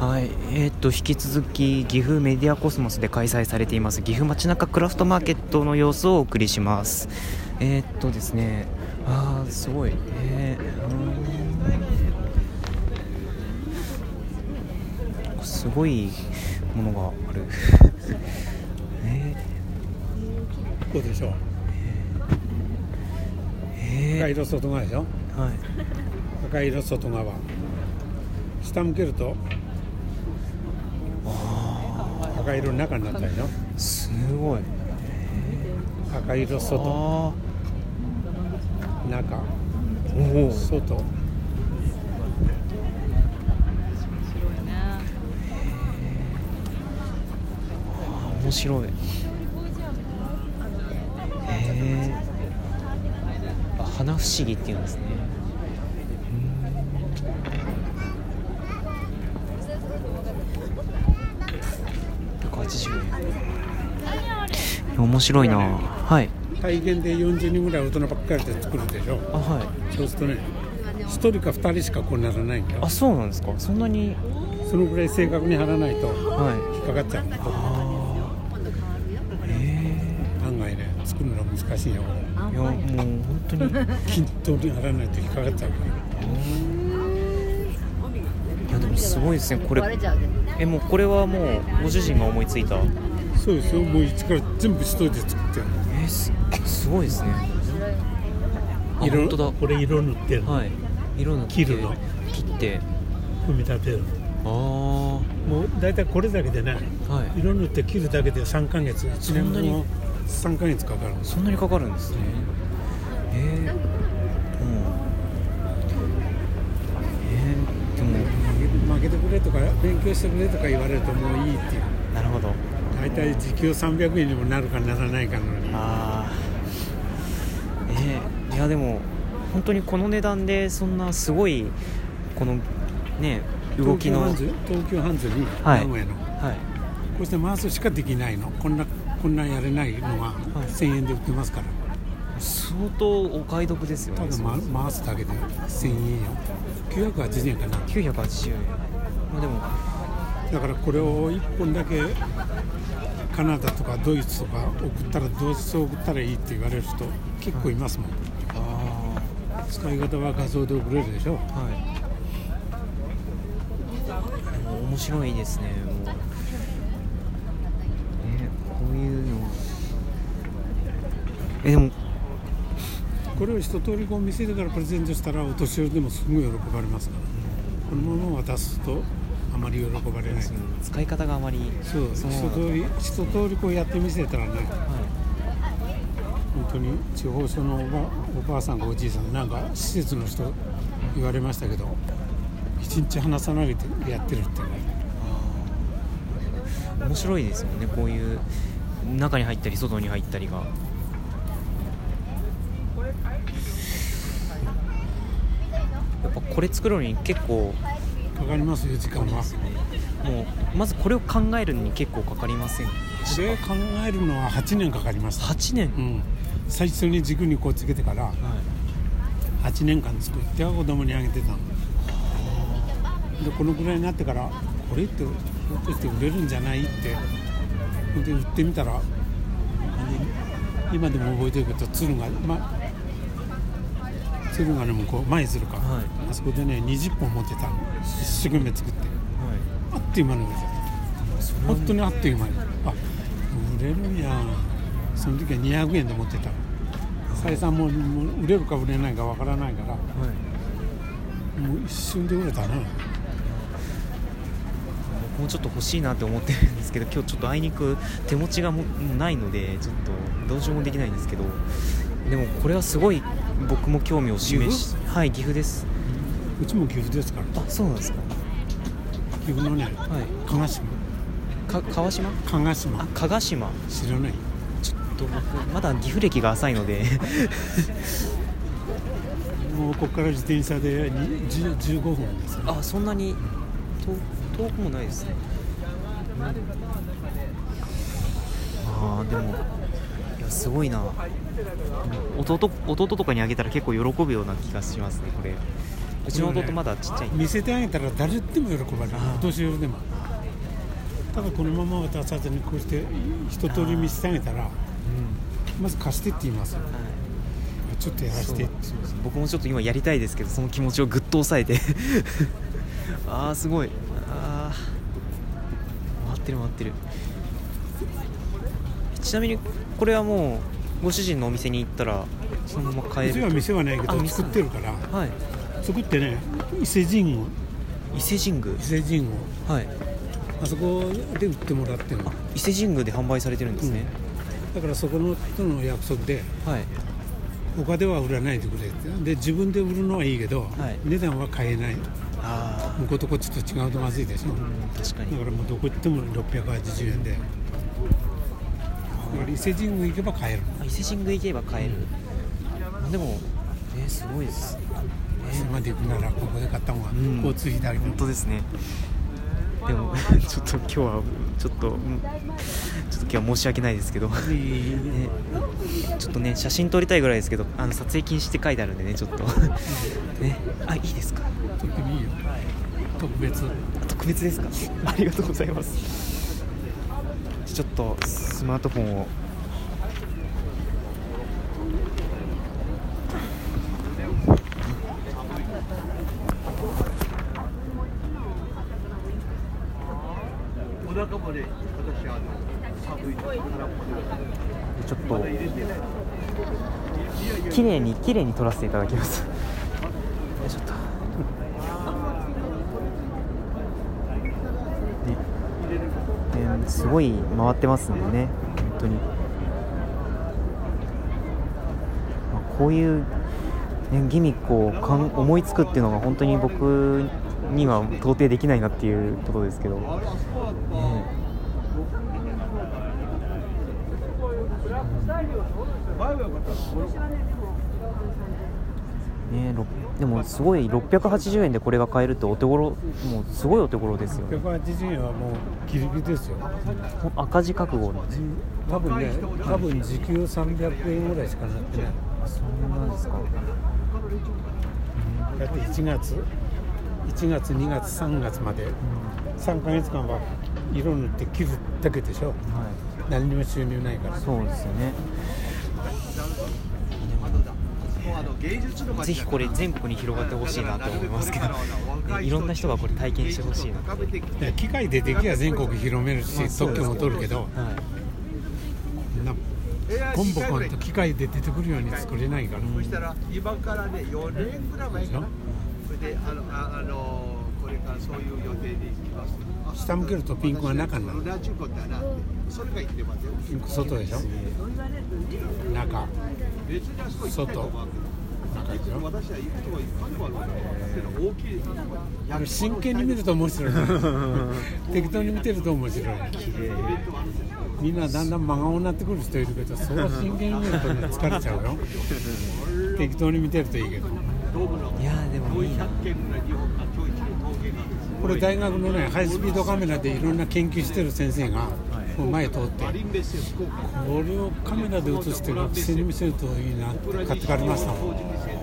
はい、えー、と引き続き岐阜メディアコスモスで開催されています岐阜街中クラフトマーケットの様子をお送りします。えっ、とですね、あーすごい、えーすごいものがある。えこうでしょ。ー、え赤色外側でしょ。ー、はい、赤色外側。下向けると赤色の中になったでしょすごい。赤色外中おお、外面白い。へえ。あ、花不思議っていうんですね。180円。面白いな。はい。体験で40人ぐらい大人ばっかりで作るでしょあ、はい。そうするとね1人か2人しかこうならないんだよあ、そうなんですか？そんなに？そのぐらい正確に貼らないとはい。引っかかっちゃうんだよああ。へ案外ね作るの難しいよ。いや、もう本当に。れ均等に貼らないと引っかかっちゃうからいや、でもすごいですね。これ。え、もうこれはもうご主人が思いついた。そうですよ。もう一から全部一人で作ってるえー、すすごいですね。あ色本当だ。これ色塗ってるの？はい。色塗って切るの？切って。組み立てるああもう大体これだけでねはい。色塗って切るだけで3ヶ月。1そんなに？年も3ヶ月かかるんですそんなにかかるんですね。えー、うん。えー、でも。負けてくれとか勉強してくれとか言われるともういいっていう。なるほど大体時給300円にもなるかならないかのに。ああえー、いやでも本当にこの値段でそんなすごいこのね動きの。東急ハンズ東急ハンズにはい。名古屋の、はい。こうして回すしかできないの。こんなこんなんやれないのが1000円で売ってますから、相当お買い得ですよねただ、ま、回すだけで1000円よ。980円かな。980円。まあでもだからこれを1本だけカナダとかドイツとか送ったらどうして送ったらいいって言われる人結構いますもん、あ使い方は画像で送れるでしょ。あはい。面白いですね。もう。ねこういうの。えでもこれを一通りこう見せてからプレゼントしたらお年寄りでもすごい喜ばれますから。このまま渡すとあまり喜ばれない。使い方があまりそう一そのままだと。通り一通りこうやってみせたらねは本当に地方署のおばあさんかおじいさんなんか施設の人言われましたけど一日離さないでやってるってね。い面白いですよね。こういう中に入ったり外に入ったりが。やっぱこれ作るのに結構かかりますよ時間は。もうまずこれを考えるのに結構かかりませんでこしれ考えるのは8年かかりました。た8年、うん。最初に軸にこうつけてからはい8年間作っては子供にあげてたの。でこのぐらいになってからこれってひょっとして売れるんじゃないってほんで売ってみたら今でも覚えてるけど鶴が、ま、鶴がねもうこう前するか、はい。あそこでね20本持ってたの一生懸命作ってはあっという間に売れた本当にあっという間にあ売れるんや。その時は200円で持ってた。採算ももう売れるか売れないかわからないから。はい。もう一瞬で売れたね僕もちょっと欲しいなって思ってるんですけど今日ちょっとあいにく手持ちがもうないのでちょっとどうしようもできないんですけど。でもこれはすごい僕も興味を示しはい岐阜ですうちも岐阜ですから。あそうなんですか。岐阜のねはい。加賀島。か川島？加賀島。あ加賀島。知らない？ちょっと僕まだ岐阜歴が浅いので。もうここから自転車でに10 15分ですよあそんなに遠遠くもないですね。ああでもいやすごいな。弟弟とかにあげたら結構喜ぶような気がしますねこれうちの弟まだちっちゃいん。で見せてあげたら誰でも喜ばれる。お年寄りでも。ただこのまま渡さずにこうして一通り見せてあげたらまず貸してって言いますよ。はい。ちょっとやらせて僕もちょっと今やりたいですけどその気持ちをぐっと抑えて。ああすごい。ああ回ってる回ってる。ちなみにこれはもうご主人のお店に行ったらそのまま買えるうちは店はないけど作ってるから。はい作ってね伊勢神宮。伊勢神宮。伊勢神宮。はい。あそこで売ってもらってるの。あ伊勢神宮で販売されてるんですね、だからそこのとの約束ではい。他では売らないでくれって。で自分で売るのはいいけど、はい。値段は買えない。あ向こうとこっちと違うとまずいでしょ、あ、うん、確かに。だからもうどこ行っても680円で。伊勢神宮行けば買える。あ伊勢神宮行けば買える、まあでもねすごいです伊勢まで行くならここで買った方がん交通費だけど、本当ですね。でも ちょっと今日はちょっとうん。ちょっと今日は申し訳ないですけど、ね、ちょっとね写真撮りたいぐらいですけどあの撮影禁止って書いてあるんでねちょっと。ね。あいいですか？特にいいよ。特別。特別ですか？ありがとうございます。ちょっとスマートフォンをお腹もね、私あの寒いからちょっと綺麗に綺麗に撮らせていただきます。よいしょっと。ねねすごい回ってますんでね。本当に、まあ、こういう、ね、ギミックをかん思いつくっていうのが本当に僕には到底できないなっていうことですけど、ね。ねろでもすごい680円でこれが買えるってお手頃もうすごいお手頃ですよね。680円はもうギリギリですよ。赤字覚悟なんで多分ね多分時給300円ぐらいしかなってない。そんなんですか。だって1月1月2月3月まで。3ヶ月間は色塗って切るだけでしょ。は何にも収入ないから。いそうですよね。ぜひこれ全国に広がってほしいなと思いますけど。ねいろんな人がこれ体験してほしいな機械でできや全国広めるし特許も取るけどはい。なポンポコンと機械で出てくるように作れないから。そしたら今からね4年ぐらい前かな。それであのああのこれからそういう予定で行きます下向けるとピンクが中になる。ルナチュコってそれが言ってますよピンク外でしょ。中。別にあそこ行きたいと思う中でしょ。私は行くとはいかにもある大きいあれ真剣に見ると面白い 適当に見てると面白い。みんなだんだん真顔になってくる人いるけどそう真剣に見るとね疲れちゃうよ。適当に見てるといいけど。いやーでもいいなこれ大学のねハイスピードカメラでいろんな研究してる先生が前通ってこれをカメラで写して学生に見せるといいなって買ってかれましたもん。当時見せこ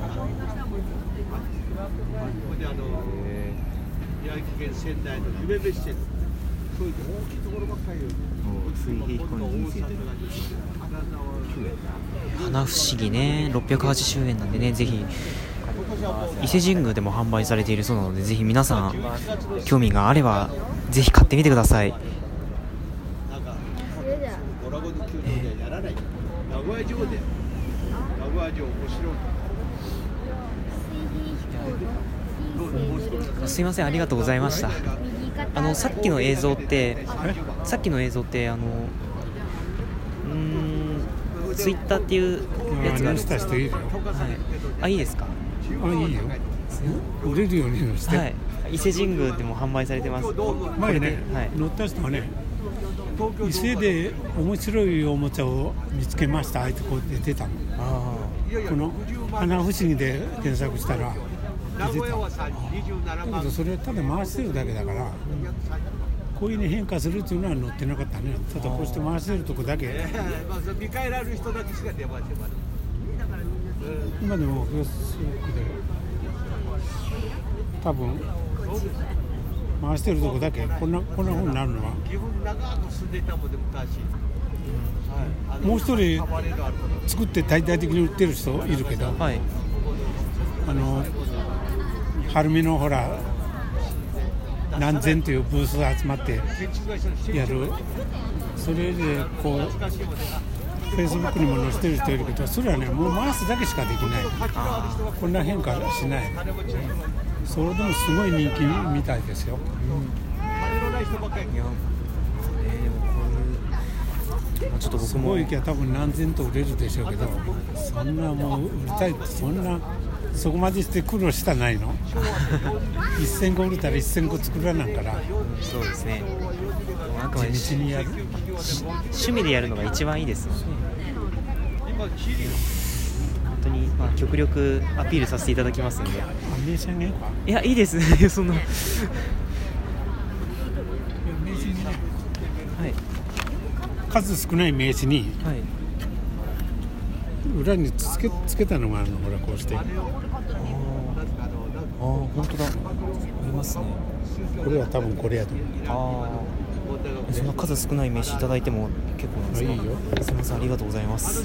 れであの宮城県仙台の夢別線そういう大きいところばっかりよ水平飛行の人生金沢花不思議ね。680円なんでねぜひ伊勢神宮でも販売されているそうなのでぜひ皆さん興味があればぜひ買ってみてください。すいませんありがとうございました。あのさっきの映像ってさっきの映像ってあのうーんツイッターっていうやつがあるんですした人いるよ。はい、あいいですか？あいいよ。売れるようにして、はい。伊勢神宮でも販売されてます。前ね、はい。乗った人はね伊勢で面白いおもちゃを見つけましたあえてこう出てたの。あこの「花不思議」で検索したら名出てた。古屋はさ27だけ万どそれただ回してるだけだからこういうに変化するっていうのは載ってなかったね。ただこうして回してるとこだけ。見返られる人だけしか出ません今でもフェイスブックで多分回してるとこだけこんなこんなふうになるのは。もう一人作って大々的に売ってる人いるけどはい。あの晴海のほら何千というブースが集まってやる。それでこうフェイスブックにも載せてる人いるけどそれはねもう回すだけしかできない。こんな変化しない。金持ちのそれでもすごい人気みたいですよ。ちょっと僕も。すごい多分何千と売れるでしょうけどそんなもう売りたいそんなそこまでして苦労したないの？1000個売れたら1000個作らなんから。そうですね。あくまで地道にやる趣味でやるのが一番いいですよね。本当に、まあ、極力アピールさせていただきますので。あ名刺あげようかいやいいです。そんな。はい。数少ない名刺にはい裏につけつけたのがあるのほらこうして。あーあー本当だ。ありますね。これは多分これやと思う。ああそんな数少ない名刺いただいても結構なんですかあいいよ。すみませんありがとうございます。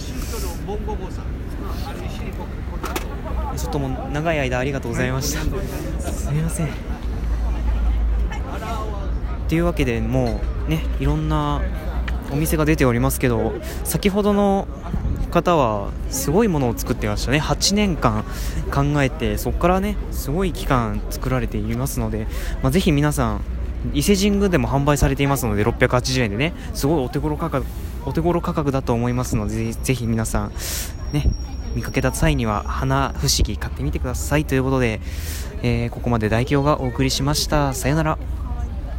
ちょっともう長い間ありがとうございました、すみません。というわけでもうねいろんなお店が出ておりますけど先ほどの方はすごいものを作ってましたね。8年間考えてそこからねすごい期間作られていますので、まあ、ぜひ皆さん伊勢神宮でも販売されていますので680円でねすごいお手頃価格お手頃価格だと思いますのでぜひ皆さんね見かけた際には花不思議買ってみてくださいということで、えーここまで大京がお送りしました。さよなら。